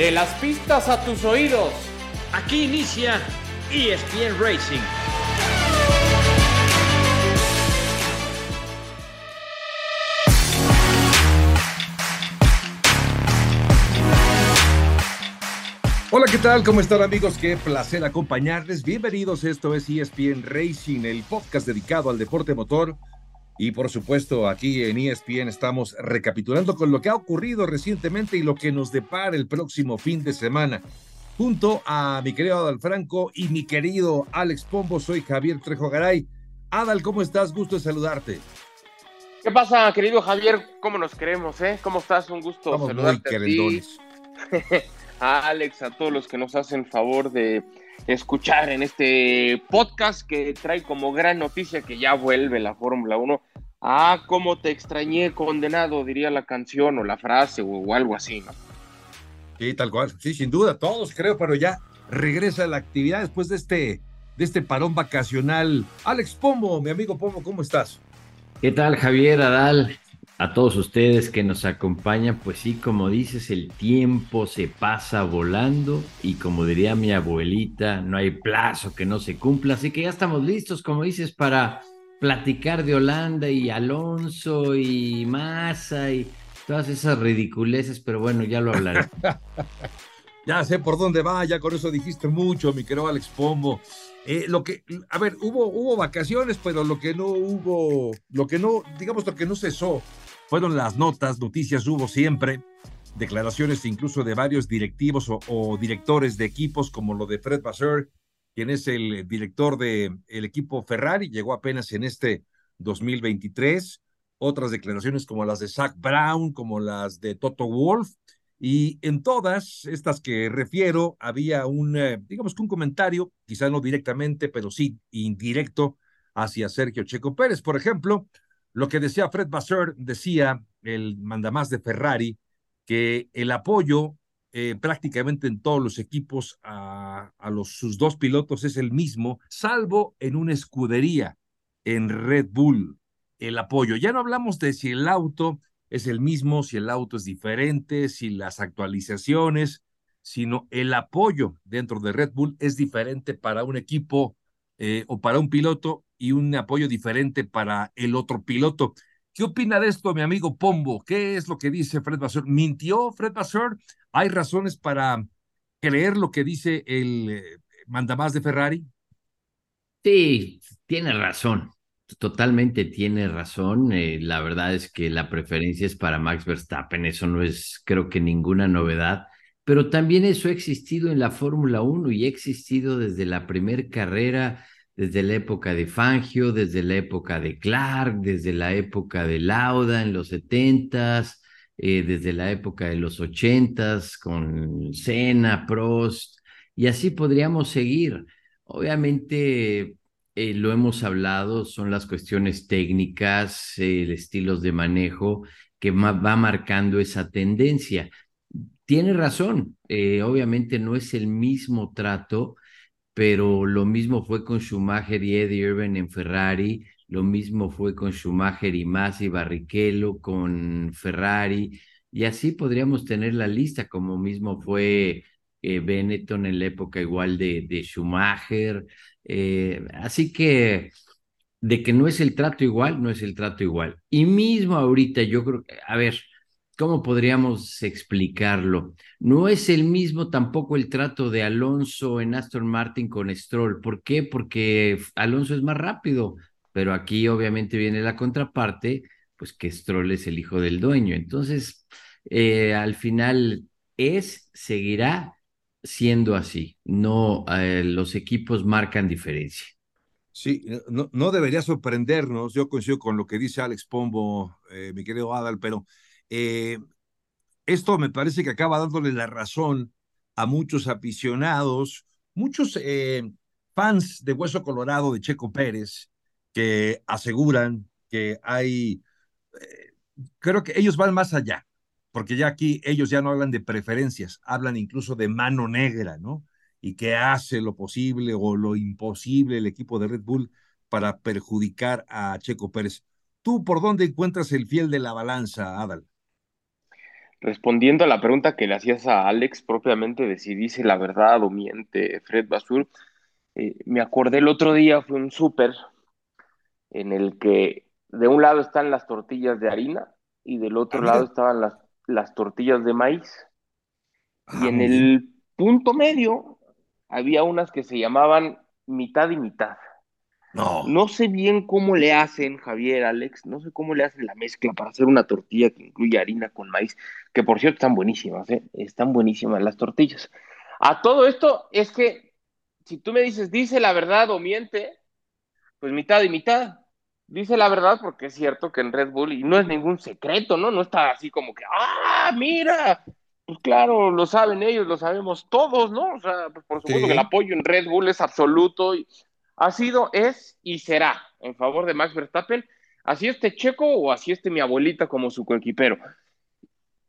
De las pistas a tus oídos. Aquí inicia ESPN Racing. Hola, ¿qué tal? ¿Cómo están amigos? Qué placer acompañarles. Bienvenidos, esto es ESPN Racing, el podcast dedicado al deporte motor. Y por supuesto, aquí en ESPN estamos recapitulando con lo que ha ocurrido recientemente y lo que nos depara el próximo fin de semana. Junto a mi querido Adal Franco y mi querido Alex Pombo, soy Javier Trejo Garay. Adal, ¿cómo estás? Gusto de saludarte. ¿Qué pasa, querido Javier? ¿Cómo nos queremos, eh? ¿Cómo estás? Un gusto Estamos saludarte muy a ti, a Alex, a todos los que nos hacen favor de escuchar en este podcast que trae como gran noticia que ya vuelve la Fórmula 1. Ah, cómo te extrañé, condenado, diría la canción o la frase o, o algo así, ¿no? Sí, tal cual. Sí, sin duda, todos creo, pero ya regresa la actividad después de este, de este parón vacacional. Alex Pombo, mi amigo Pombo, ¿cómo estás? ¿Qué tal, Javier Adal? A todos ustedes que nos acompañan, pues sí, como dices, el tiempo se pasa volando y como diría mi abuelita, no hay plazo que no se cumpla, así que ya estamos listos, como dices, para platicar de Holanda y Alonso y Massa y todas esas ridiculeces, pero bueno, ya lo hablaré. ya sé por dónde va, ya con eso dijiste mucho, mi querido Alex Pombo. Eh, lo que, a ver, hubo, hubo vacaciones, pero lo que no hubo, lo que no, digamos, lo que no cesó fueron las notas, noticias hubo siempre, declaraciones incluso de varios directivos o, directores de equipos, como lo de Fred Vasseur, quien es el director del el equipo Ferrari, llegó apenas en este 2023. Otras declaraciones como las de Zach Brown, como las de Toto Wolf, y en todas estas que refiero había un, eh, digamos que un comentario, quizá no directamente, pero sí indirecto hacia Sergio Checo Pérez. Por ejemplo, lo que decía Fred Vasseur, decía el mandamás de Ferrari, que el apoyo eh, prácticamente en todos los equipos a, los, sus dos pilotos es el mismo, salvo en una escudería, en Red Bull, el apoyo. Ya no hablamos de si el auto es el mismo, si el auto es diferente, si las actualizaciones, sino el apoyo dentro de Red Bull es diferente para un equipo eh, o para un piloto y un apoyo diferente para el otro piloto. ¿Qué opina de esto, mi amigo Pombo? ¿Qué es lo que dice Fred Vasseur? ¿Mintió Fred Vasseur? ¿Hay razones para creer lo que dice el eh, mandamás de Ferrari? Sí, tiene razón. Totalmente tiene razón. Eh, la verdad es que la preferencia es para Max Verstappen. Eso no es, creo que, ninguna novedad. Pero también eso ha existido en la Fórmula 1 y ha existido desde la primera carrera, desde la época de Fangio, desde la época de Clark, desde la época de Lauda en los setentas, eh, desde la época de los ochentas con Senna, Prost, y así podríamos seguir. Obviamente, eh, lo hemos hablado, son las cuestiones técnicas, eh, estilos de manejo que va marcando esa tendencia. Tiene razón, eh, obviamente no es el mismo trato, pero lo mismo fue con Schumacher y Eddie Irvine en Ferrari, lo mismo fue con Schumacher y Masi Barrichello con Ferrari, y así podríamos tener la lista, como mismo fue eh, Benetton en la época igual de, de Schumacher. Eh, así que de que no es el trato igual, no es el trato igual. Y mismo ahorita yo creo, a ver, ¿cómo podríamos explicarlo? No es el mismo tampoco el trato de Alonso en Aston Martin con Stroll. ¿Por qué? Porque Alonso es más rápido, pero aquí obviamente viene la contraparte, pues que Stroll es el hijo del dueño. Entonces, eh, al final es, seguirá siendo así. No, eh, los equipos marcan diferencia. Sí, no, debería sorprendernos, yo coincido con lo que dice Alex Pombo, eh, mi querido Adal, pero eh, esto me parece que acaba dándole la razón a muchos aficionados, muchos eh, fans de Hueso Colorado de Checo Pérez, que aseguran que hay, eh, creo que ellos van más allá, porque ya aquí ellos ya no hablan de preferencias, hablan incluso de mano negra, ¿no? Y que hace lo posible o lo imposible el equipo de Red Bull para perjudicar a Checo Pérez. ¿Tú por dónde encuentras el fiel de la balanza, Adal? Respondiendo a la pregunta que le hacías a Alex propiamente de si dice la verdad o miente Fred Basur, eh, me acordé el otro día, fue un súper en el que de un lado están las tortillas de harina y del otro Ah, lado estaban las, las tortillas de maíz. Ah, Y en el punto medio había unas que se llamaban mitad y mitad. No. No sé bien cómo le hacen, Javier, Alex, no sé cómo le hacen la mezcla para hacer una tortilla que incluye harina con maíz, que por cierto están buenísimas, ¿eh? Están buenísimas las tortillas. A todo esto es que si tú me dices, dice la verdad o miente, pues mitad y mitad. Dice la verdad porque es cierto que en Red Bull, y no es ningún secreto, ¿no? No está así como que, ah, mira, pues claro, lo saben ellos, lo sabemos todos, ¿no? O sea, pues por supuesto que el apoyo en Red Bull es absoluto y ha sido, es y será en favor de Max Verstappen, así este Checo o así este mi abuelita como su coequipero.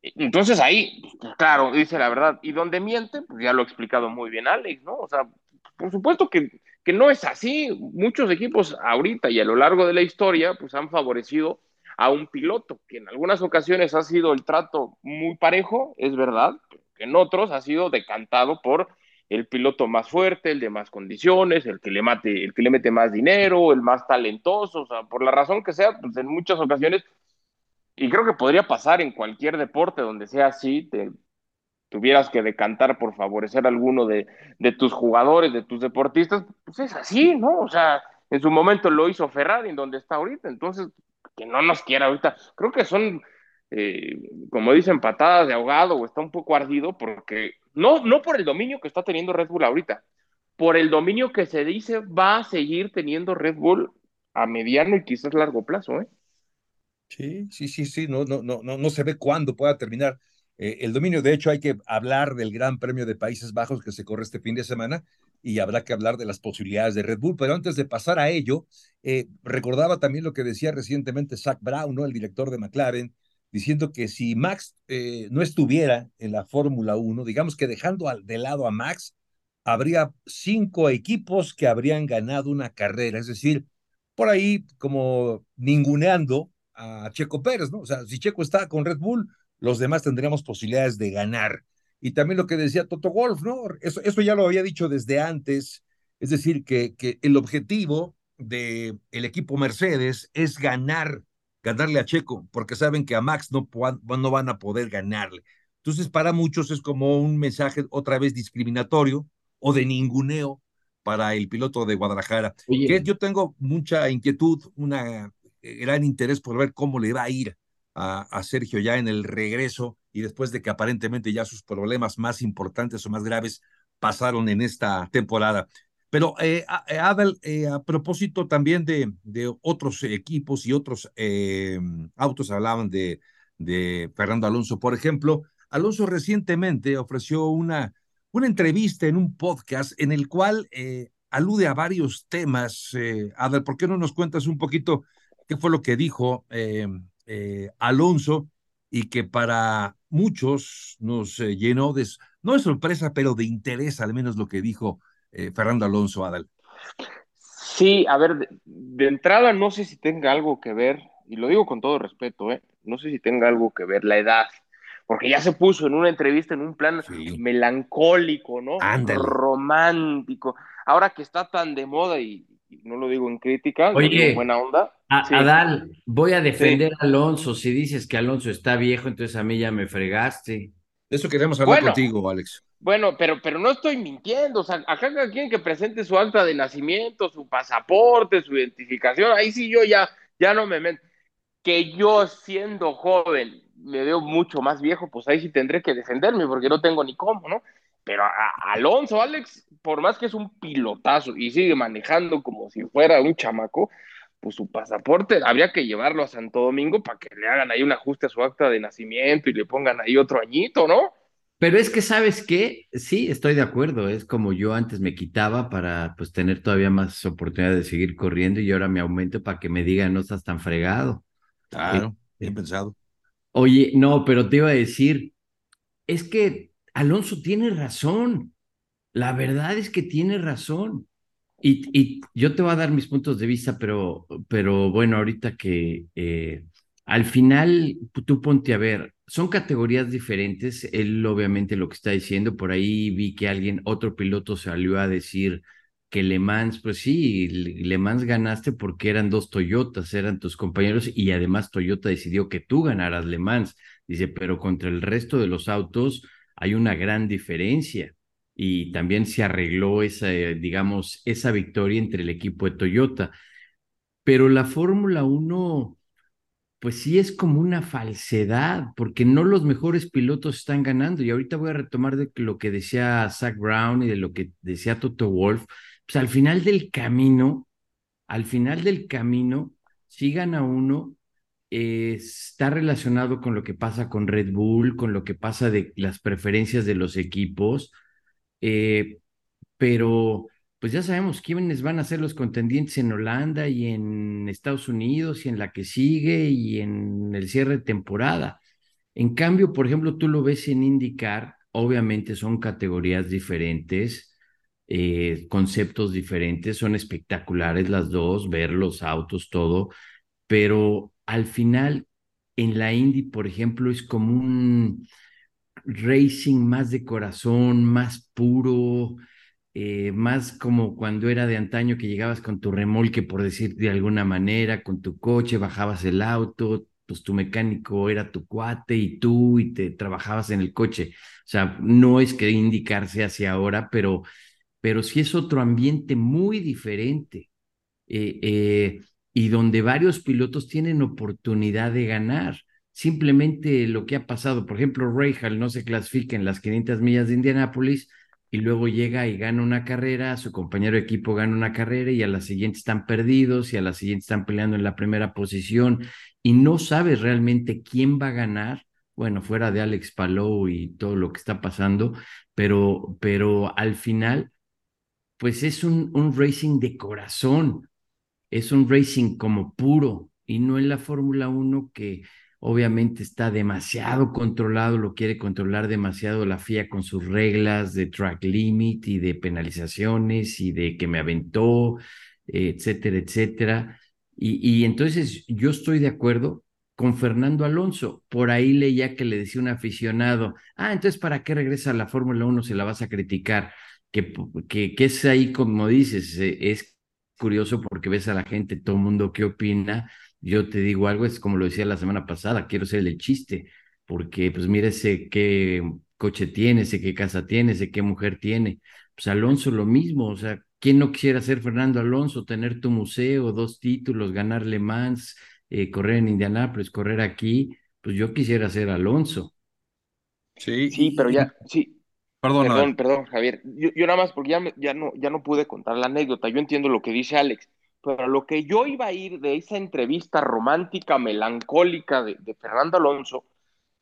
Entonces ahí, claro, dice la verdad. Y donde miente, pues ya lo ha explicado muy bien Alex, ¿no? O sea, por supuesto que, que no es así. Muchos equipos ahorita y a lo largo de la historia, pues han favorecido a un piloto, que en algunas ocasiones ha sido el trato muy parejo, es verdad, que en otros ha sido decantado por el piloto más fuerte, el de más condiciones, el que le mate, el que le mete más dinero, el más talentoso, o sea, por la razón que sea, pues en muchas ocasiones y creo que podría pasar en cualquier deporte donde sea así, tuvieras que decantar por favorecer a alguno de, de, tus jugadores, de tus deportistas, pues es así, ¿no? O sea, en su momento lo hizo Ferrari, en donde está ahorita, entonces, que no nos quiera ahorita. Creo que son, eh, como dicen, patadas de ahogado o está un poco ardido, porque no, no por el dominio que está teniendo Red Bull ahorita, por el dominio que se dice va a seguir teniendo Red Bull a mediano y quizás largo plazo, ¿eh? Sí, sí, sí, sí, no, no, no, no, no se ve cuándo pueda terminar eh, el dominio. De hecho, hay que hablar del Gran Premio de Países Bajos que se corre este fin de semana y habrá que hablar de las posibilidades de Red Bull. Pero antes de pasar a ello, eh, recordaba también lo que decía recientemente Zach Brown, ¿no? el director de McLaren, diciendo que si Max eh, no estuviera en la Fórmula 1, digamos que dejando al, de lado a Max, habría cinco equipos que habrían ganado una carrera, es decir, por ahí como ninguneando a Checo Pérez, ¿no? O sea, si Checo está con Red Bull, los demás tendríamos posibilidades de ganar. Y también lo que decía Toto Wolf, ¿no? Eso, eso ya lo había dicho desde antes, es decir, que, que el objetivo del el equipo Mercedes es ganar, ganarle a Checo, porque saben que a Max no, no van a poder ganarle. Entonces, para muchos es como un mensaje otra vez discriminatorio o de ninguneo para el piloto de Guadalajara. Oye. Que yo tengo mucha inquietud, una gran interés por ver cómo le va a ir a, a, Sergio ya en el regreso y después de que aparentemente ya sus problemas más importantes o más graves pasaron en esta temporada. Pero eh, Adal, eh, a propósito también de, de otros equipos y otros eh, autos, hablaban de, de Fernando Alonso, por ejemplo, Alonso recientemente ofreció una, una entrevista en un podcast en el cual eh, alude a varios temas. Eh, Adal, ¿por qué no nos cuentas un poquito qué fue lo que dijo eh, Alonso y que para muchos nos llenó de, no de sorpresa, pero de interés, al menos lo que dijo Fernando Alonso, Adal? Sí, a ver, de, de, entrada no sé si tenga algo que ver, y lo digo con todo respeto, ¿eh? no sé si tenga algo que ver la edad porque ya se puso en una entrevista en un plan sí. melancólico, ¿no? Ándale. Romántico. Ahora que está tan de moda y, y no lo digo en crítica, Oye, lo digo en buena onda. A, sí. Adal, voy a defender sí. a Alonso. Si dices que Alonso está viejo, entonces a mí ya me fregaste. De eso queremos hablar bueno, contigo, Alex. Bueno, pero, pero no estoy mintiendo. O sea, acá cada quien que presente su acta de nacimiento, su pasaporte, su identificación, ahí sí yo ya, ya no me meto. Que yo siendo joven me veo mucho más viejo, pues ahí sí tendré que defenderme porque no tengo ni cómo, ¿no? Pero a Alonso, Alex, por más que es un pilotazo y sigue manejando como si fuera un chamaco, pues su pasaporte habría que llevarlo a Santo Domingo para que le hagan ahí un ajuste a su acta de nacimiento y le pongan ahí otro añito, ¿no? Pero es que, ¿sabes qué? Sí, estoy de acuerdo. Es como yo antes me quitaba para pues tener todavía más oportunidad de seguir corriendo y ahora me aumento para que me digan no estás tan fregado. Claro, bien pensado. Oye, no, pero te iba a decir, es que Alonso tiene razón. La verdad es que tiene razón. Y, yo te voy a dar mis puntos de vista, pero, pero bueno, ahorita que eh, al final tú ponte a ver, son categorías diferentes. Él obviamente lo que está diciendo, por ahí vi que alguien, otro piloto salió a decir que Le Mans, pues sí, Le Mans ganaste porque eran dos Toyotas, eran tus compañeros y además Toyota decidió que tú ganaras Le Mans. Dice, pero contra el resto de los autos hay una gran diferencia y también se arregló esa, digamos, esa victoria entre el equipo de Toyota. Pero la Fórmula 1 pues sí es como una falsedad, porque no los mejores pilotos están ganando. Y ahorita voy a retomar de lo que decía Zach Brown y de lo que decía Toto Wolf. Pues al final del camino, al final del camino, si gana uno, está relacionado con lo que pasa con Red Bull, con lo que pasa de las preferencias de los equipos, eh, pero pues ya sabemos quiénes van a ser los contendientes en Holanda y en Estados Unidos y en la que sigue y en el cierre de temporada. En cambio, por ejemplo, tú lo ves en IndyCar, obviamente son categorías diferentes, eh, conceptos diferentes, son espectaculares las dos, ver los autos, todo, pero al final en la Indy, por ejemplo, es como un racing más de corazón, más puro, eh, más como cuando era de antaño que llegabas con tu remolque, por decir de alguna manera, con tu coche, bajabas el auto, pues tu mecánico era tu cuate y tú y te trabajabas en el coche. O sea, no es que indicarse hacia ahora, pero, pero sí es otro ambiente muy diferente eh, eh, y donde varios pilotos tienen oportunidad de ganar. Simplemente lo que ha pasado, por ejemplo, Rahal no se clasifica en las 500 millas de Indianápolis, y luego llega y gana una carrera, su compañero de equipo gana una carrera y a la siguiente están perdidos y a la siguiente están peleando en la primera posición y no sabes realmente quién va a ganar, bueno, fuera de Alex Palou y todo lo que está pasando, pero, pero al final, pues es un, un racing de corazón, es un racing como puro y no en la Fórmula 1 que obviamente está demasiado controlado, lo quiere controlar demasiado la FIA con sus reglas de track limit y de penalizaciones y de que me aventó, etcétera, etcétera. Y, y entonces yo estoy de acuerdo con Fernando Alonso. Por ahí leía que le decía un aficionado, ah, entonces ¿para qué regresa a la Fórmula 1 se la vas a criticar? Que, que, que es ahí, como dices, eh, es curioso porque ves a la gente, todo el mundo qué opina, yo te digo algo, es como lo decía la semana pasada, quiero ser el chiste, porque pues mire ese qué coche tiene, sé qué casa tiene, sé qué mujer tiene. Pues Alonso lo mismo, o sea, ¿quién no quisiera ser Fernando Alonso, tener tu museo, dos títulos, ganar Le Mans, eh, correr en Indianápolis, correr aquí? Pues yo quisiera ser Alonso. Sí, sí, pero ya, sí. Perdón, perdón, perdón, Javier. Yo, yo, nada más porque ya, ya, no, ya no pude contar la anécdota. Yo entiendo lo que dice Alex pero lo que yo iba a ir de esa entrevista romántica, melancólica de, Fernando Alonso,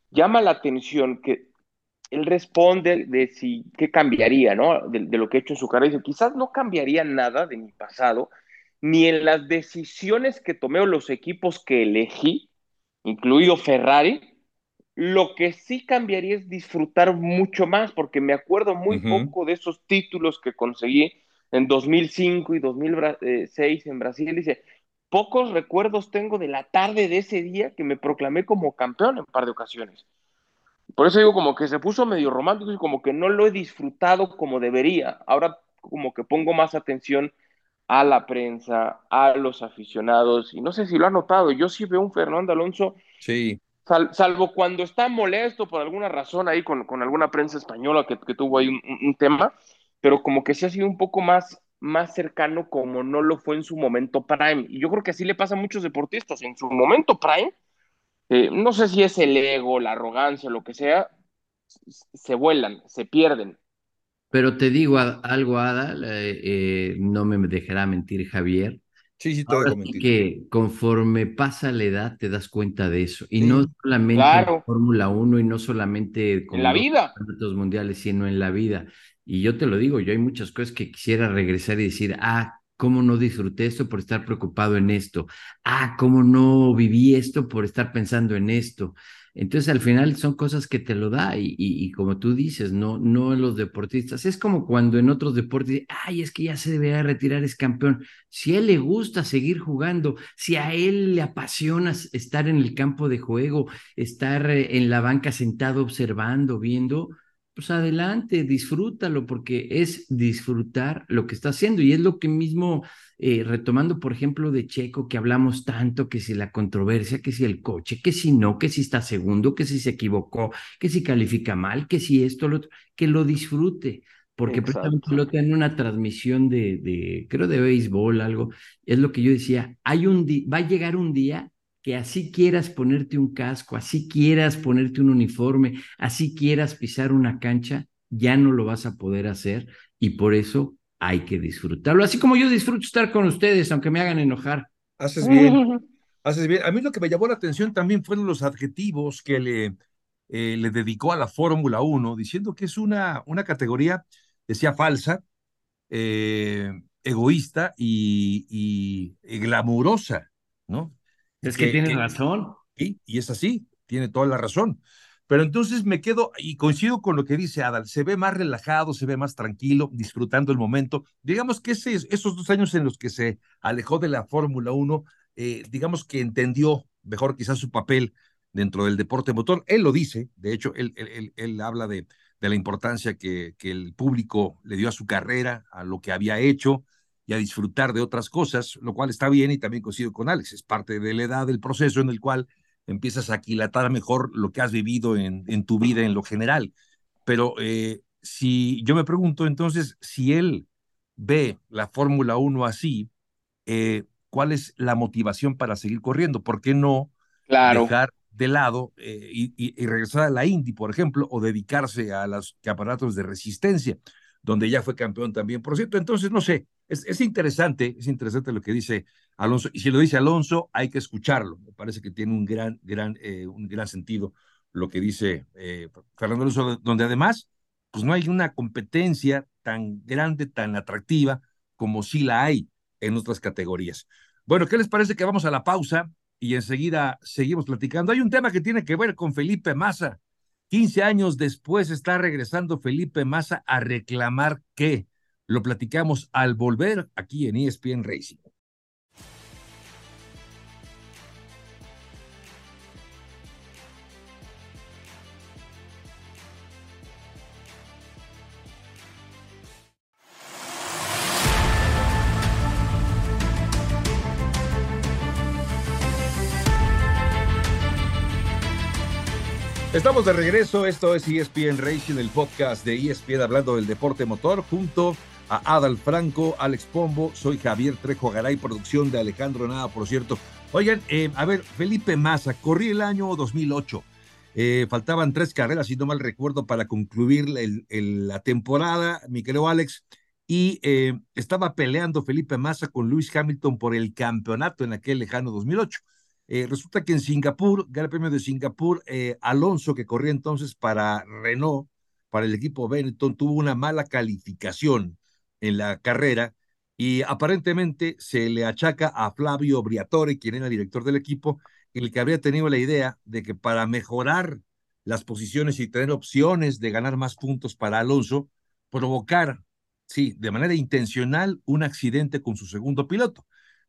llama la atención que él responde de si qué cambiaría, ¿no? De, lo que he hecho en su carrera. Dice, quizás no cambiaría nada de mi pasado, ni en las decisiones que tomé o los equipos que elegí, incluido Ferrari. Lo que sí cambiaría es disfrutar mucho más, porque me acuerdo muy poco de esos títulos que conseguí en 2005 y 2006 en Brasil. Dice, pocos recuerdos tengo de la tarde de ese día que me proclamé como campeón en un par de ocasiones. Por eso digo como que se puso medio romántico y como que no lo he disfrutado como debería. Ahora como que pongo más atención a la prensa, a los aficionados, y no sé si lo ha notado, yo sí veo un Fernando Alonso, sí. salvo cuando está molesto por alguna razón ahí con, con alguna prensa española que, que tuvo ahí un, un, tema, pero como que se ha sido un poco más, más cercano como no lo fue en su momento prime. Y yo creo que así le pasa a muchos deportistas. En su momento prime, eh, no sé si es el ego, la arrogancia, lo que sea, se vuelan, se pierden. Pero te digo algo, Ada, eh, eh, no me dejará mentir Javier. Sí, sí, todo que conforme pasa la edad te das cuenta de eso. Y no solamente en Fórmula 1 y no solamente con en la vida. mundiales, sino en la vida. Y yo te lo digo, yo hay muchas cosas que quisiera regresar y decir, ah, cómo no disfruté esto por estar preocupado en esto. Ah, cómo no viví esto por estar pensando en esto. Entonces, al final son cosas que te lo da y, como tú dices, no, no los deportistas. Es como cuando en otros deportes, ay, es que ya se debería retirar, es campeón. Si a él le gusta seguir jugando, si a él le apasiona estar en el campo de juego, estar eh, en la banca sentado observando, viendo, pues adelante, disfrútalo, porque es disfrutar lo que está haciendo y es lo que mismo, eh, retomando por ejemplo de Checo, que hablamos tanto, que si la controversia, que si el coche, que si no, que si está segundo, que si se equivocó, que si califica mal, que si esto, lo otro, que lo disfrute. Porque precisamente lo en una transmisión de, de, creo de béisbol, algo, es lo que yo decía, hay un va a llegar un día que así quieras ponerte un casco, así quieras ponerte un uniforme, así quieras pisar una cancha, ya no lo vas a poder hacer y por eso hay que disfrutarlo. Así como yo disfruto estar con ustedes, aunque me hagan enojar. Haces bien, haces bien. A mí lo que me llamó la atención también fueron los adjetivos que le, eh, le dedicó a la Fórmula 1, diciendo que es una, una categoría, decía, falsa, eh, egoísta y, y glamurosa, ¿no? Es que, tiene razón. Sí, y es así, tiene toda la razón. Pero entonces me quedo y coincido con lo que dice Adal, se ve más relajado, se ve más tranquilo, disfrutando el momento. Digamos que ese, esos dos años en los que se alejó de la Fórmula 1, eh, digamos que entendió mejor quizás su papel dentro del deporte motor. Él lo dice, de hecho, él, él, él, habla de, de la importancia que, que el público le dio a su carrera, a lo que había hecho, y a disfrutar de otras cosas, lo cual está bien y también coincido con Alex, es parte de la edad del proceso en el cual empiezas a aquilatar mejor lo que has vivido en, en tu vida en lo general. Pero eh, si yo me pregunto entonces, si él ve la Fórmula 1 así, eh, ¿cuál es la motivación para seguir corriendo? ¿Por qué no dejar de lado eh, y, y, regresar a la Indy, por ejemplo, o dedicarse a los aparatos de resistencia? donde ya fue campeón también, por cierto. Entonces, no sé, es, es, interesante, es interesante lo que dice Alonso, y si lo dice Alonso, hay que escucharlo. Me parece que tiene un gran, gran, eh, un gran sentido lo que dice eh, Fernando Alonso, donde además, pues no hay una competencia tan grande, tan atractiva como sí la hay en otras categorías. Bueno, ¿qué les parece que vamos a la pausa y enseguida seguimos platicando? Hay un tema que tiene que ver con Felipe Massa. 15 años después está regresando Felipe Massa a reclamar que lo platicamos al volver aquí en ESPN Racing. Estamos de regreso, esto es ESPN Racing, el podcast de ESPN hablando del deporte motor, junto a Adal Franco, Alex Pombo, soy Javier Trejo Garay, producción de Alejandro Nada, por cierto. Oigan, eh, a ver, Felipe Massa, corrí el año 2008, eh, faltaban tres carreras, si no mal recuerdo, para concluir la temporada, mi querido Alex, y eh, estaba peleando Felipe Massa con Lewis Hamilton por el campeonato en aquel lejano 2008. Eh, resulta que en Singapur, Gran Premio de Singapur, Alonso, que corría entonces para Renault, para el equipo Benetton, tuvo una mala calificación en la carrera y aparentemente se le achaca a Flavio Briatore, quien era director del equipo, el que habría tenido la idea de que para mejorar las posiciones y tener opciones de ganar más puntos para Alonso, provocar, sí, de manera intencional, un accidente con su segundo piloto,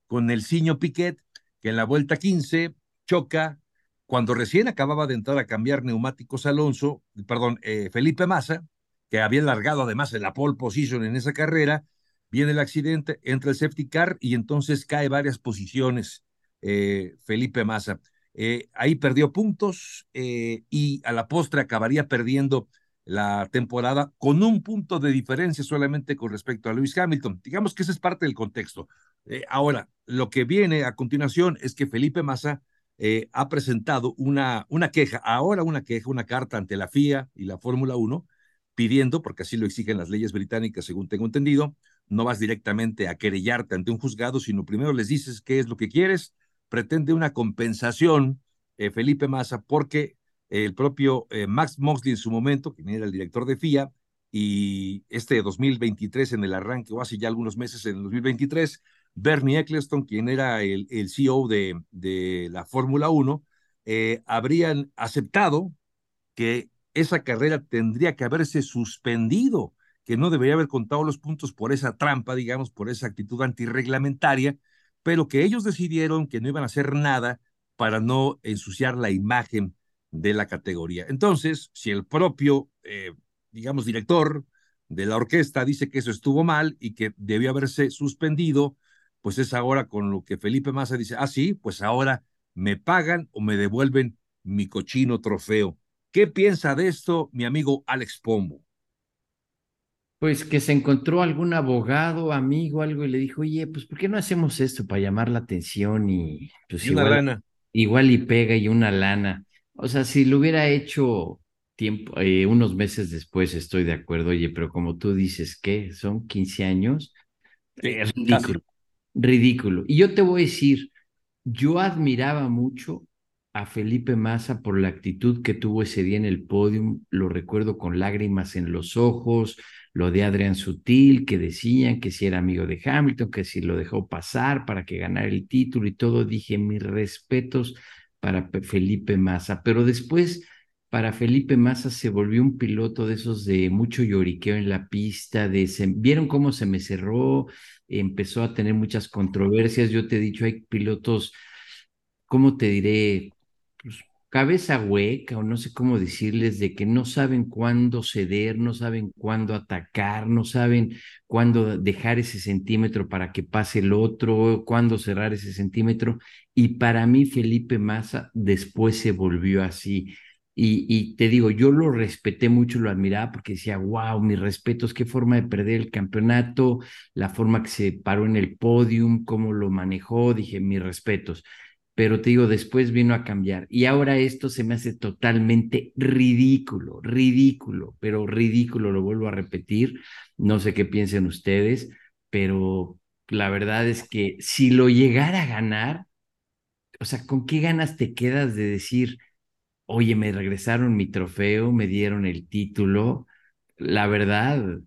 con el Ciño Piquet, que en la vuelta 15 choca cuando recién acababa de entrar a cambiar neumáticos Alonso, perdón, eh, Felipe Massa, que había largado además en la pole position en esa carrera, viene el accidente, entra el safety car y entonces cae varias posiciones eh, Felipe Massa. Eh, ahí perdió puntos y a la postre acabaría perdiendo la temporada con un punto de diferencia solamente con respecto a Lewis Hamilton. Digamos que ese es parte del contexto. Eh, ahora, lo que viene a continuación es que Felipe Massa eh, ha presentado una, una queja, ahora una queja, una carta ante la FIA y la Fórmula 1, pidiendo, porque así lo exigen las leyes británicas, según tengo entendido, no vas directamente a querellarte ante un juzgado, sino primero les dices qué es lo que quieres, pretende una compensación, eh, Felipe Massa, porque el propio Max Mosley en su momento, quien era el director de FIA, y este 2023 en el arranque, o hace ya algunos meses en el 2023, Bernie Eccleston, quien era el, CEO de, de la Fórmula 1, eh, habrían aceptado que esa carrera tendría que haberse suspendido, que no debería haber contado los puntos por esa trampa, digamos, por esa actitud antirreglamentaria, pero que ellos decidieron que no iban a hacer nada para no ensuciar la imagen de la categoría. Entonces, si el propio, eh, digamos, director de la orquesta dice que eso estuvo mal y que debió haberse suspendido, pues es ahora con lo que Felipe Massa dice, ah, sí, pues ahora me pagan o me devuelven mi cochino trofeo. ¿Qué piensa de esto mi amigo Alex Pombo? Pues que se encontró algún abogado, amigo, algo, y le dijo, oye, pues ¿por qué no hacemos esto para llamar la atención y pues una igual, lana. igual y pega y una lana? O sea, si lo hubiera hecho tiempo, eh, unos meses después, estoy de acuerdo, oye, pero como tú dices, ¿qué? ¿Son 15 años? Es ridículo, ridículo. Y yo te voy a decir, yo admiraba mucho a Felipe Massa por la actitud que tuvo ese día en el podium, lo recuerdo con lágrimas en los ojos, lo de Adrián Sutil, que decían que si era amigo de Hamilton, que si lo dejó pasar para que ganara el título y todo, dije mis respetos para Pe- Felipe Massa, pero después para Felipe Massa se volvió un piloto de esos de mucho lloriqueo en la pista, de se- vieron cómo se me cerró, empezó a tener muchas controversias, yo te he dicho, hay pilotos, ¿cómo te diré? Pues, cabeza hueca o no sé cómo decirles, de que no saben cuándo ceder, no saben cuándo atacar, no saben cuándo dejar ese centímetro para que pase el otro, cuándo cerrar ese centímetro. Y para mí Felipe Massa después se volvió así. Y, y te digo, yo lo respeté mucho, lo admiraba porque decía, wow, mis respetos, qué forma de perder el campeonato, la forma que se paró en el podium, cómo lo manejó, dije, mis respetos pero te digo, después vino a cambiar. Y ahora esto se me hace totalmente ridículo, ridículo, pero ridículo, lo vuelvo a repetir. No sé qué piensen ustedes, pero la verdad es que si lo llegara a ganar, o sea, ¿con qué ganas te quedas de decir, oye, me regresaron mi trofeo, me dieron el título? La verdad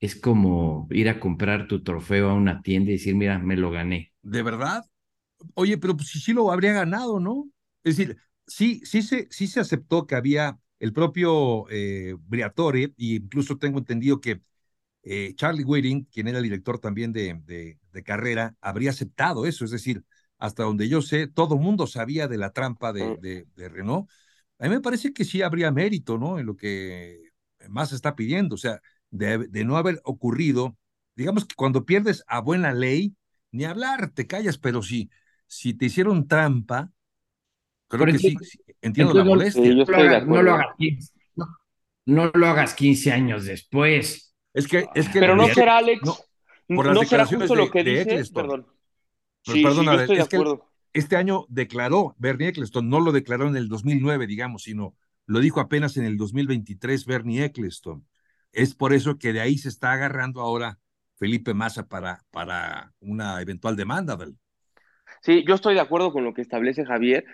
es como ir a comprar tu trofeo a una tienda y decir, mira, me lo gané. ¿De verdad? Oye, pero pues sí, lo habría ganado, ¿no? Es decir, sí, sí se, sí se aceptó que había el propio eh, Briatore, e incluso tengo entendido que eh, Charlie Whiting, quien era el director también de, de, de, carrera, habría aceptado eso. Es decir, hasta donde yo sé, todo el mundo sabía de la trampa de, de, de, Renault. A mí me parece que sí habría mérito, ¿no? En lo que más está pidiendo. O sea, de, de no haber ocurrido, digamos que cuando pierdes a buena ley, ni hablar, te callas, pero si, si te hicieron trampa, creo Pero que sí, entiendo la molestia. Sí, yo No lo estoy de hagas, no lo acuerdo. hagas 15, no, no lo hagas 15 años después. Es que, es que Pero no será, Alex, no, no, por las será declaraciones justo de- lo que de dice, perdón. Pero Sí, sí, perdona, yo estoy de es que acuerdo. este año declaró Bernie Eccleston, no lo declaró en el 2009, digamos, sino lo dijo apenas en el 2023 Bernie Eccleston. Es por eso que de ahí se está agarrando ahora Felipe Massa para, para una eventual demanda. Del... Sí, yo estoy de acuerdo con lo que establece Javier.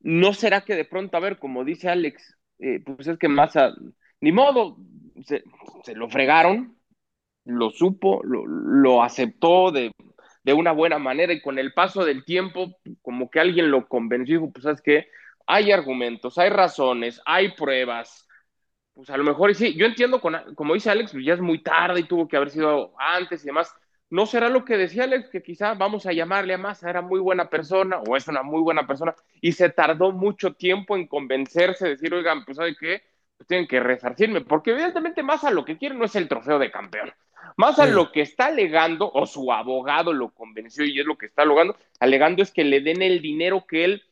¿No será que de pronto, a ver, como dice Alex, eh, pues es que Massa, ni modo, se, lo fregaron, lo supo, lo, lo aceptó de, de, una buena manera y con el paso del tiempo, como que alguien lo convenció dijo, pues sabes que hay argumentos, hay razones, hay pruebas. Pues a lo mejor, y sí, yo entiendo, con, como dice Alex, pues ya es muy tarde y tuvo que haber sido antes y demás. No será lo que decía Alex, que quizá vamos a llamarle a Massa, era muy buena persona o es una muy buena persona y se tardó mucho tiempo en convencerse, decir, oigan, pues ¿sabe qué? Pues tienen que resarcirme, porque evidentemente Massa lo que quiere no es el trofeo de campeón. Massa sí. lo que está alegando, o su abogado lo convenció y es lo que está alegando, alegando es que le den el dinero que él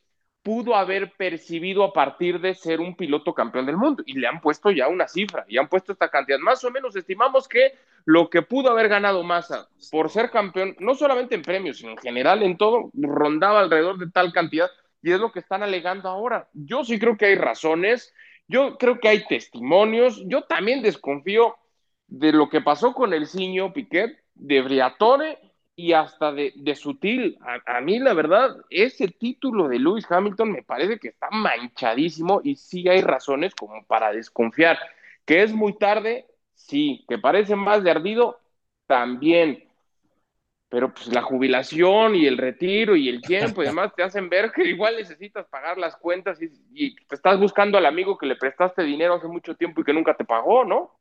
pudo haber percibido a partir de ser un piloto campeón del mundo. Y le han puesto ya una cifra, y han puesto esta cantidad. Más o menos estimamos que lo que pudo haber ganado Massa por ser campeón, no solamente en premios, sino en general en todo, rondaba alrededor de tal cantidad, y es lo que están alegando ahora. Yo sí creo que hay razones, yo creo que hay testimonios, yo también desconfío de lo que pasó con el Ciño Piquet, de Briatore y hasta de, de Sutil. A, a, mí, la verdad, ese título de Lewis Hamilton me parece que está manchadísimo y sí hay razones como para desconfiar. Que es muy tarde, sí, que parece más de ardido, también. Pero pues la jubilación y el retiro y el tiempo y demás te hacen ver que igual necesitas pagar las cuentas y, y te estás buscando al amigo que le prestaste dinero hace mucho tiempo y que nunca te pagó, ¿no?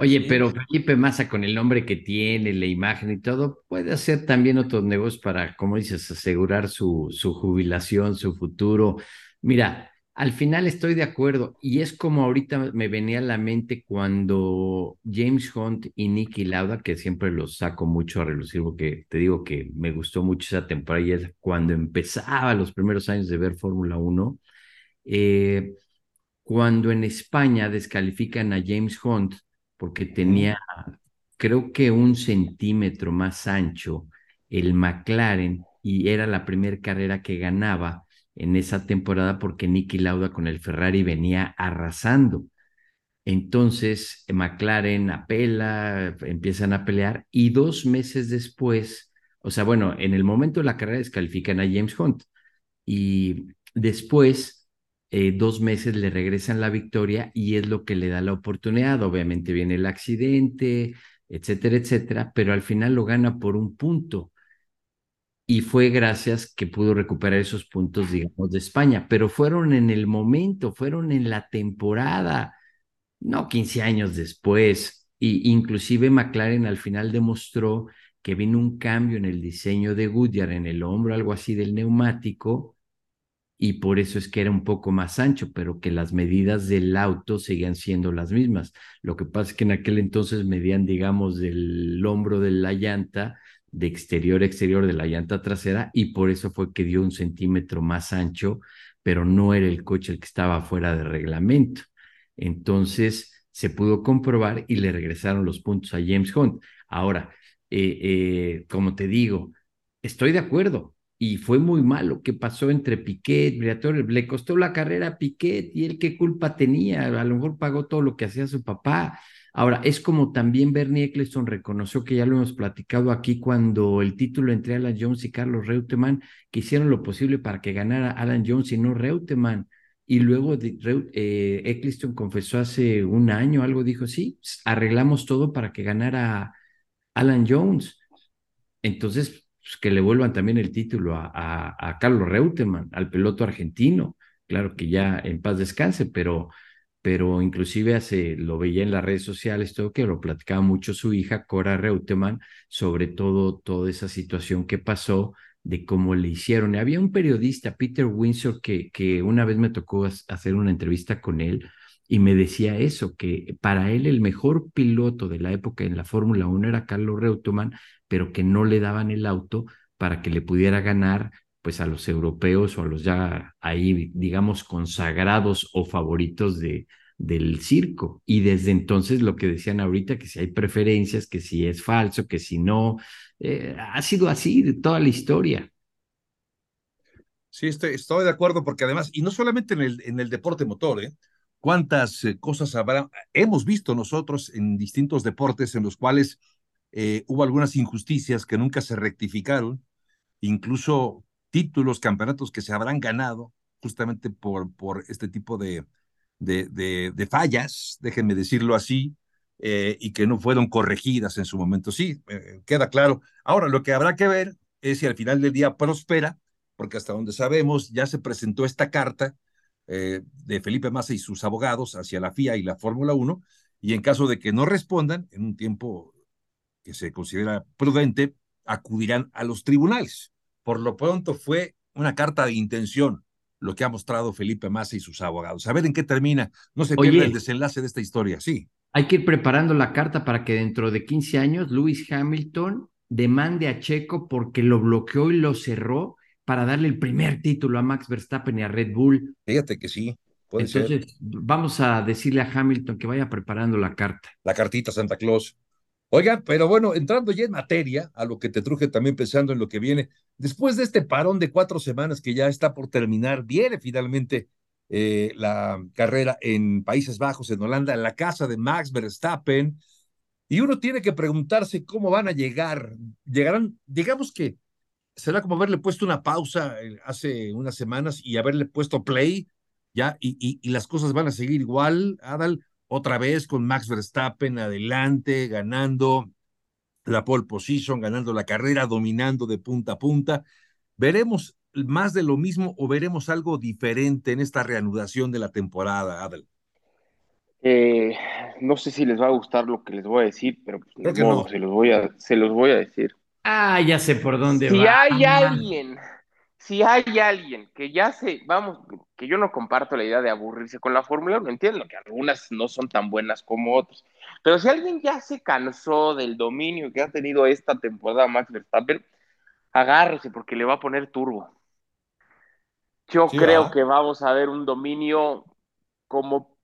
Oye, pero Felipe Massa con el nombre que tiene, la imagen y todo, puede hacer también otros negocios para, como dices, asegurar su, su jubilación, su futuro. Mira, al final estoy de acuerdo y es como ahorita me venía a la mente cuando James Hunt y Nicky Lauda, que siempre los saco mucho a relucir porque te digo que me gustó mucho esa temporada y es cuando empezaba los primeros años de ver Fórmula 1, eh, cuando en España descalifican a James Hunt porque tenía, creo que un centímetro más ancho el McLaren y era la primera carrera que ganaba en esa temporada porque Nicky Lauda con el Ferrari venía arrasando. Entonces McLaren apela, empiezan a pelear y dos meses después, o sea, bueno, en el momento de la carrera descalifican a James Hunt y después eh, dos meses le regresan la victoria y es lo que le da la oportunidad. Obviamente viene el accidente, etcétera, etcétera, pero al final lo gana por un punto. Y fue gracias que pudo recuperar esos puntos, digamos, de España, pero fueron en el momento, fueron en la temporada, no 15 años después. Y inclusive McLaren al final demostró que vino un cambio en el diseño de Goodyear en el hombro, algo así del neumático, y por eso es que era un poco más ancho, pero que las medidas del auto seguían siendo las mismas. Lo que pasa es que en aquel entonces medían, digamos, del hombro de la llanta, de exterior a exterior de la llanta trasera, y por eso fue que dio un centímetro más ancho, pero no era el coche el que estaba fuera de reglamento. Entonces se pudo comprobar y le regresaron los puntos a James Hunt. Ahora, eh, eh, como te digo, estoy de acuerdo, y fue muy malo que pasó entre Piquet, Briatore, le costó la carrera a Piquet y él qué culpa tenía, a lo mejor pagó todo lo que hacía su papá. Ahora, es como también Bernie Eccleston reconoció que ya lo hemos platicado aquí cuando el título entre Alan Jones y Carlos Reutemann, que hicieron lo posible para que ganara Alan Jones y no Reutemann. Y luego eh, Eccleston confesó hace un año, algo dijo, sí, arreglamos todo para que ganara Alan Jones. Entonces, pues, que le vuelvan también el título a, a, Carlos Reutemann, al piloto argentino. Claro que ya en paz descanse, pero, pero inclusive hace, lo veía en las redes sociales, todo que lo platicaba mucho su hija, Cora Reutemann, sobre todo toda esa situación que pasó de cómo le hicieron. Había un periodista, Peter Windsor, que, que una vez me tocó hacer una entrevista con él y me decía eso, que para él el mejor piloto de la época en la Fórmula 1 era Carlos Reutemann, pero que no le daban el auto para que le pudiera ganar pues a los europeos o a los ya ahí, digamos, consagrados o favoritos de, del circo. Y desde entonces lo que decían ahorita, que si hay preferencias, que si es falso, que si no, eh, ha sido así de toda la historia. Sí, estoy, estoy de acuerdo, porque además, y no solamente en el, en el deporte motor, ¿eh? cuántas eh, cosas habrá, hemos visto nosotros en distintos deportes en los cuales eh, hubo algunas injusticias que nunca se rectificaron, incluso títulos, campeonatos que se habrán ganado justamente por, por este tipo de, de, de, fallas, déjenme decirlo así, eh, y que no fueron corregidas en su momento. Sí, queda claro. Ahora, lo que habrá que ver es si al final del día prospera, porque hasta donde sabemos ya se presentó esta carta eh, de Felipe Massa y sus abogados hacia la FIA y la Fórmula 1, y en caso de que no respondan, en un tiempo que se considera prudente, acudirán a los tribunales. Por lo pronto fue una carta de intención lo que ha mostrado Felipe Massa y sus abogados. A ver en qué termina. No se pierda el desenlace de esta historia, sí. Hay que ir preparando la carta para que dentro de 15 años Lewis Hamilton demande a Checo porque lo bloqueó y lo cerró para darle el primer título a Max Verstappen y a Red Bull. Fíjate que sí. Puede Entonces, vamos a decirle a Hamilton que vaya preparando la carta. La cartita Santa Claus. Oiga, pero bueno, entrando ya en materia, a lo que te truje también pensando en lo que viene, después de este parón de cuatro semanas que ya está por terminar, viene finalmente eh, la carrera en Países Bajos, en Holanda, en la casa de Max Verstappen, y uno tiene que preguntarse cómo van a llegar. Llegarán, digamos que será como haberle puesto una pausa eh, hace unas semanas y haberle puesto play, ya, y, y, las cosas van a seguir igual, Adal, otra vez con Max Verstappen adelante, ganando la pole position, ganando la carrera, dominando de punta a punta. ¿Veremos más de lo mismo o veremos algo diferente en esta reanudación de la temporada, Adel? Eh, no sé si les va a gustar lo que les voy a decir, pero pues, no. se los voy a, se los voy a decir. Ah, ya sé por dónde Si va. hay alguien, si hay alguien que ya se, vamos, que yo no comparto la idea de aburrirse con la Fórmula 1, entiendo que algunas no son tan buenas como otras, pero si alguien ya se cansó del dominio que ha tenido esta temporada Max Verstappen, agárrese porque le va a poner turbo. Yo Sí, creo que vamos a ver un dominio como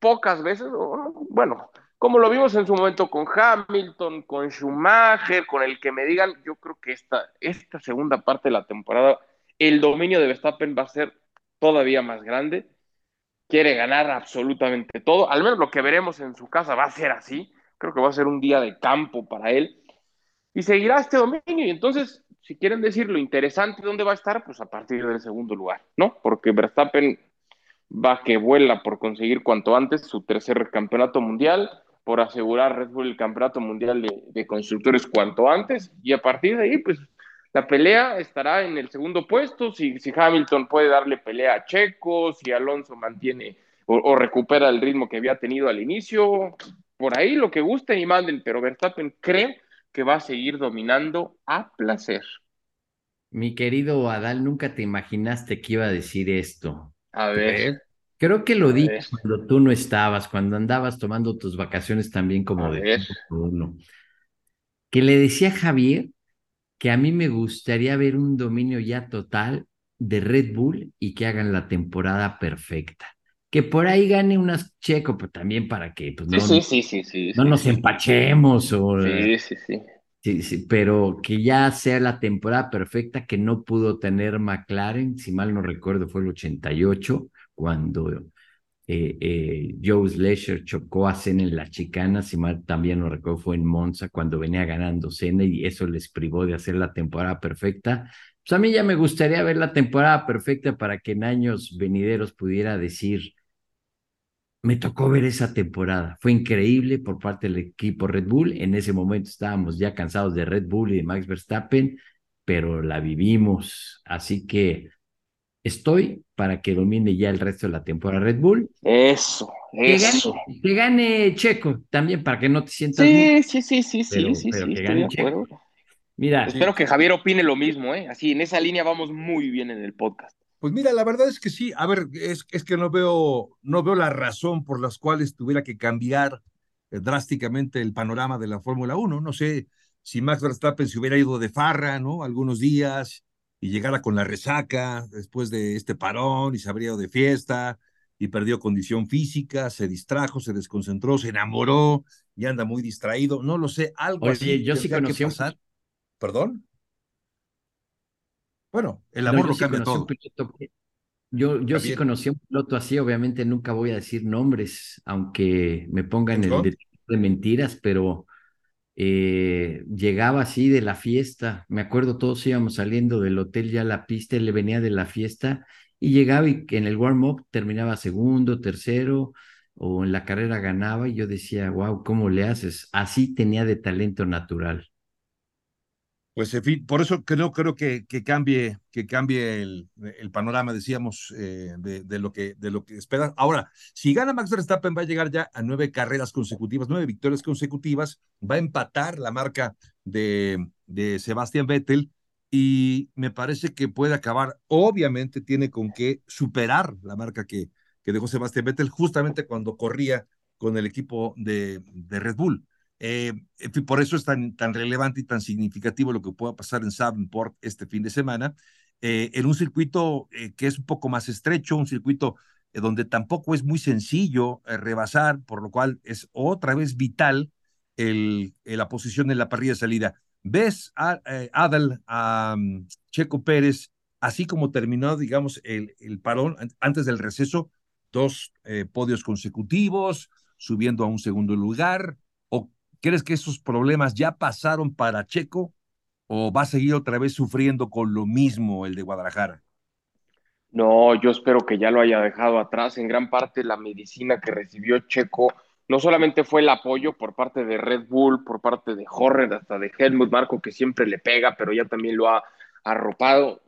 pocas veces, o, bueno, como lo vimos en su momento con Hamilton, con Schumacher, con el que me digan, yo creo que esta, esta segunda parte de la temporada, el dominio de Verstappen va a ser todavía más grande. Quiere ganar absolutamente todo, al menos lo que veremos en su casa va a ser así. Creo que va a ser un día de campo para él y seguirá este dominio. Y entonces, si quieren decir lo interesante dónde va a estar, pues a partir del segundo lugar, ¿no? Porque Verstappen va que vuela por conseguir cuanto antes su tercer campeonato mundial, por asegurar Red Bull el campeonato mundial de, de constructores cuanto antes, y a partir de ahí, pues la pelea estará en el segundo puesto, si, si Hamilton puede darle pelea a Checo, si Alonso mantiene o, o recupera el ritmo que había tenido al inicio, por ahí lo que gusten y manden, pero Verstappen creo que va a seguir dominando a placer. Mi querido Adal, nunca te imaginaste que iba a decir esto. A ver, ¿Eh? Creo que lo dije cuando tú no estabas, cuando andabas tomando tus vacaciones también como A de. Que le decía a Javier que a mí me gustaría ver un dominio ya total de Red Bull y que hagan la temporada perfecta. Que por ahí gane unas Checo, pero también para que pues, sí, no, sí, sí, sí, sí. no sí, nos sí. empachemos o Sí, sí, sí. Sí, sí, pero que ya sea la temporada perfecta que no pudo tener McLaren, si mal no recuerdo, fue el 88, cuando eh, eh, Joe Slasher chocó a Senna en la chicana, si mal también no recuerdo, fue en Monza, cuando venía ganando Senna y eso les privó de hacer la temporada perfecta. Pues a mí ya me gustaría ver la temporada perfecta para que en años venideros pudiera decir, me tocó ver esa temporada. Fue increíble por parte del equipo Red Bull. En ese momento estábamos ya cansados de Red Bull y de Max Verstappen, pero la vivimos. Así que estoy para que domine ya el resto de la temporada Red Bull. Eso, Que eso. gane, que gane Checo también para que no te sientas Sí, muy... sí, sí, sí, sí, Pero- sí, pero sí, que estoy de Checo. acuerdo. Mira, Espero que Javier opine lo mismo, ¿eh? Así, en esa línea vamos muy bien en el podcast. Pues mira, la verdad es que sí. A ver, es, es que no veo, no veo la razón por las cuales tuviera que cambiar eh, drásticamente el panorama de la Fórmula 1. No sé si Max Verstappen se hubiera ido de farra, ¿no? Algunos días y llegara con la resaca después de este parón y se habría ido de fiesta y perdió condición física, se distrajo, se desconcentró, se enamoró y anda muy distraído. No lo sé, algo Oye, así yo sí conocí pasar. ¿Perdón? Bueno, el amor lo sí cambia todo. piloto Yo, yo sí conocí a un piloto así, obviamente nunca voy a decir nombres, aunque me pongan el de, de mentiras, pero eh, llegaba así de la fiesta. Me acuerdo, todos íbamos saliendo del hotel ya a la pista, él le venía de la fiesta y llegaba y en el warm-up terminaba segundo, tercero, o en la carrera ganaba y yo decía, wow, ¿cómo le haces? Así tenía de talento natural. Pues en fin, por eso que no creo que, que cambie, que cambie el, el panorama, decíamos, eh, de, lo que, de lo que esperan. Ahora, si gana Max Verstappen, va a llegar ya a nueve carreras consecutivas, nueve victorias consecutivas, va a empatar la marca de, de Sebastián Vettel y me parece que puede acabar, obviamente tiene con qué superar la marca que, que dejó Sebastián Vettel justamente cuando corría con el equipo de, de Red Bull. Eh, por eso es tan, tan relevante y tan significativo lo que pueda pasar en Sabinport este fin de semana, eh, en un circuito eh, que es un poco más estrecho, un circuito eh, donde tampoco es muy sencillo eh, rebasar, por lo cual es otra vez vital el, la posición en la parrilla de salida. ¿Ves a eh, Adal, a um, Checo Pérez, así como terminó, digamos, el, el parón antes del receso, dos podios consecutivos, subiendo a un segundo lugar? ¿O ¿Crees que esos problemas ya pasaron para Checo o va a seguir otra vez sufriendo con lo mismo el de Guadalajara? No, yo espero que ya lo haya dejado atrás. En gran parte la medicina que recibió Checo no solamente fue el apoyo por parte de Red Bull, por parte de Horner, hasta de Helmut Marco, que siempre le pega, pero ya también lo ha arropado.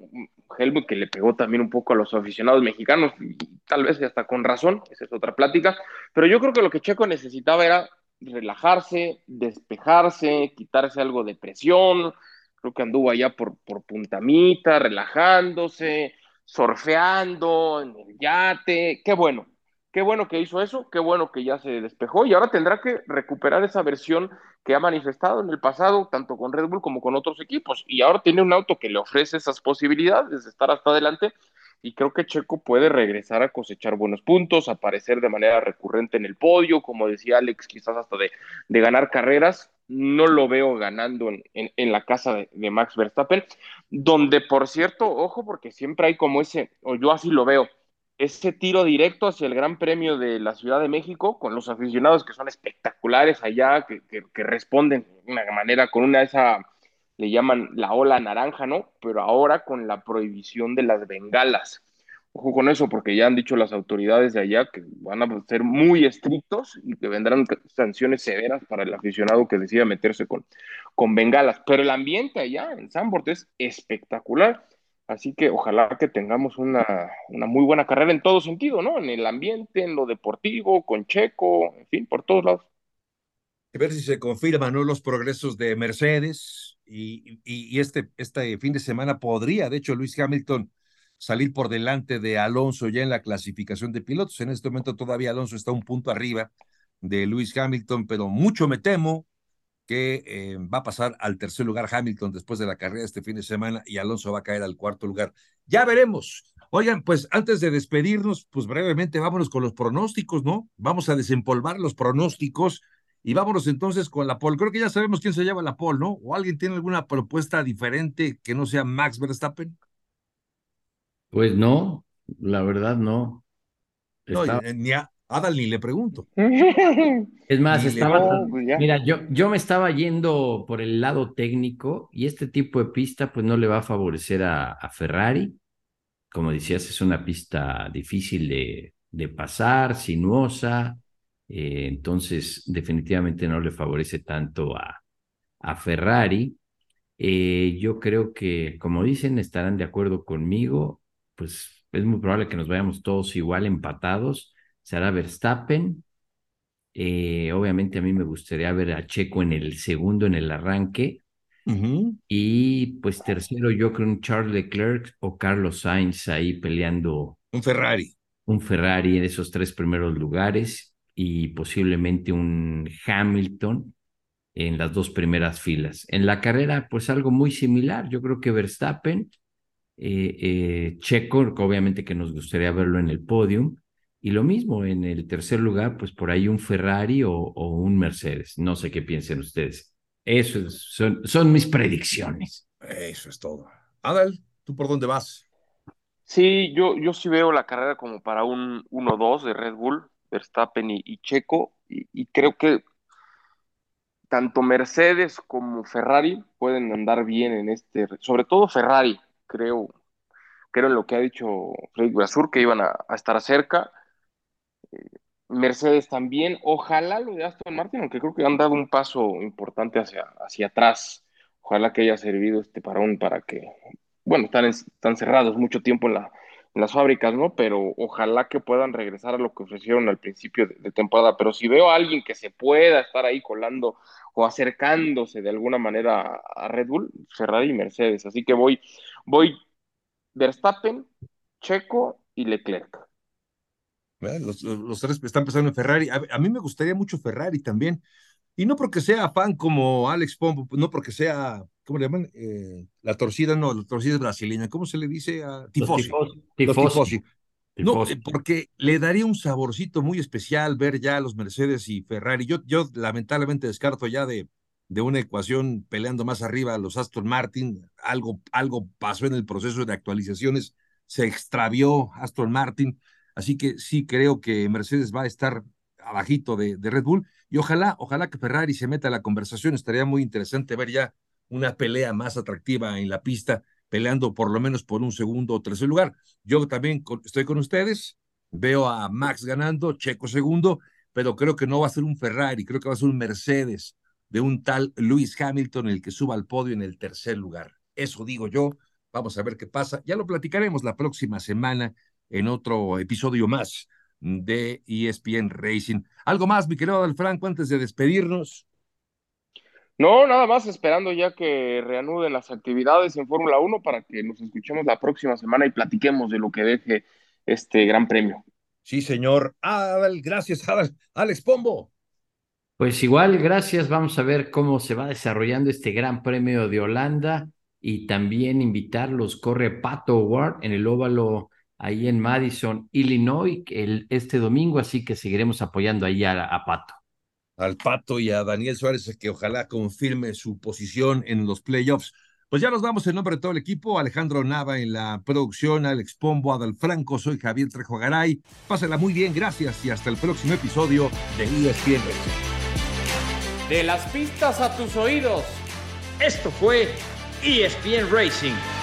Helmut que le pegó también un poco a los aficionados mexicanos, y tal vez hasta con razón, esa es otra plática, pero yo creo que lo que Checo necesitaba era relajarse, despejarse, quitarse algo de presión, creo que anduvo allá por, por Puntamita, relajándose, surfeando en el yate, qué bueno, qué bueno que hizo eso, qué bueno que ya se despejó y ahora tendrá que recuperar esa versión que ha manifestado en el pasado, tanto con Red Bull como con otros equipos. Y ahora tiene un auto que le ofrece esas posibilidades de estar hasta adelante y creo que Checo puede regresar a cosechar buenos puntos, aparecer de manera recurrente en el podio, como decía Alex, quizás hasta de, de ganar carreras. No lo veo ganando en, en, en la casa de, de, Max Verstappen, donde por cierto, ojo, porque siempre hay como ese, o yo así lo veo, ese tiro directo hacia el Gran Premio de la Ciudad de México, con los aficionados que son espectaculares allá, que, que, que responden de una manera, con una esa le llaman la ola naranja, ¿no? Pero ahora con la prohibición de las bengalas. Ojo con eso, porque ya han dicho las autoridades de allá que van a ser muy estrictos y que vendrán sanciones severas para el aficionado que decida meterse con, con bengalas. Pero el ambiente allá en Zandvoort es espectacular. Así que ojalá que tengamos una, una, muy buena carrera en todo sentido, ¿no? En el ambiente, en lo deportivo, con Checo, en fin, por todos lados. Ver si se confirman ¿no? los progresos de Mercedes y, y, y, este, este fin de semana podría, de hecho, Luis Hamilton salir por delante de Alonso ya en la clasificación de pilotos. En este momento todavía Alonso está un punto arriba de Luis Hamilton, pero mucho me temo que eh, va a pasar al tercer lugar Hamilton después de la carrera este fin de semana y Alonso va a caer al cuarto lugar. Ya veremos. Oigan, pues antes de despedirnos, pues brevemente vámonos con los pronósticos, ¿no? Vamos a desempolvar los pronósticos y vámonos entonces con la pole. Creo que ya sabemos quién se lleva la pole, ¿no? ¿O alguien tiene alguna propuesta diferente que no sea Max Verstappen? Pues no, la verdad no. No, Está... ni a Adal ni le pregunto. Es más, ni estaba. Le... Pues mira, yo, yo me estaba yendo por el lado técnico y este tipo de pista, pues no le va a favorecer a, a Ferrari. Como decías, es una pista difícil de, de pasar, sinuosa. Eh, entonces, definitivamente no le favorece tanto a, a Ferrari. Eh, yo creo que, como dicen, estarán de acuerdo conmigo. Pues es muy probable que nos vayamos todos igual empatados será Verstappen. Eh, obviamente a mí me gustaría ver a Checo en el segundo, en el arranque. Uh -huh. Y pues tercero yo creo un Charles Leclerc o Carlos Sainz ahí peleando. Un Ferrari. Un Ferrari en esos tres primeros lugares y posiblemente un Hamilton en las dos primeras filas. En la carrera, pues algo muy similar. Yo creo que Verstappen, eh, eh, Checo, obviamente que nos gustaría verlo en el podium, y lo mismo, en el tercer lugar, pues por ahí un Ferrari o, o un Mercedes. No sé qué piensen ustedes. Eso es, son, son mis predicciones. Eso es todo. Adal, ¿tú por dónde vas? Sí, yo, yo sí veo la carrera como para un 1-2 de Red Bull, Verstappen y, Checo, y, creo que tanto Mercedes como Ferrari pueden andar bien en este, sobre todo Ferrari, creo, creo en lo que ha dicho Freddy Brasur, que iban a, estar cerca, Mercedes también, ojalá lo de Aston Martin, aunque creo que han dado un paso importante hacia, hacia atrás, ojalá que haya servido este parón para que, bueno, están, están cerrados mucho tiempo en, la, las fábricas, ¿no? Pero ojalá que puedan regresar a lo que ofrecieron al principio de, temporada, pero si veo a alguien que se pueda estar ahí colando o acercándose de alguna manera a, Red Bull, Ferrari y Mercedes, así que voy, voy Verstappen, Checo y Leclerc. Los, los, tres están pensando en Ferrari. A, a, mí me gustaría mucho Ferrari también. Y no porque sea fan como Alex Pombo, no porque sea, ¿cómo le llaman? Eh, la torcida, no, la torcida es brasileña. ¿Cómo se le dice a tifosi? Tifosi. No, porque le daría un saborcito muy especial ver ya a los Mercedes y Ferrari. Yo, yo lamentablemente descarto ya de, de una ecuación peleando más arriba a los Aston Martin. Algo, algo pasó en el proceso de actualizaciones, se extravió Aston Martin Así que sí creo que Mercedes va a estar abajito de, Red Bull y ojalá, ojalá que Ferrari se meta a la conversación. Estaría muy interesante ver ya una pelea más atractiva en la pista peleando por lo menos por un segundo o tercer lugar. Yo también estoy con ustedes, veo a Max ganando, Checo segundo, pero creo que no va a ser un Ferrari, creo que va a ser un Mercedes de un tal Lewis Hamilton, el que suba al podio en el tercer lugar. Eso digo yo. Vamos a ver qué pasa. Ya lo platicaremos la próxima semana en otro episodio más de ESPN Racing. ¿Algo más, mi querido Franco, antes de despedirnos? No, nada más esperando ya que reanuden las actividades en Fórmula 1 para que nos escuchemos la próxima semana y platiquemos de lo que deje este gran premio. Sí, señor. Adal, gracias, Adal. Alex Pombo. Pues igual, gracias. Vamos a ver cómo se va desarrollando este gran premio de Holanda y también invitarlos. Corre Pato Award en el óvalo ahí en Madison, Illinois, el, este domingo, así que seguiremos apoyando ahí a Pato al Pato y a Daniel Suárez, que ojalá confirme su posición en los playoffs. Pues ya nos vamos en nombre de todo el equipo. Alejandro Nava en la producción, Alex Pombo, Adal Franco, soy Javier Trejo Garay. Pásela muy bien, gracias y hasta el próximo episodio de ESPN De las pistas a tus oídos. Esto fue ESPN Racing.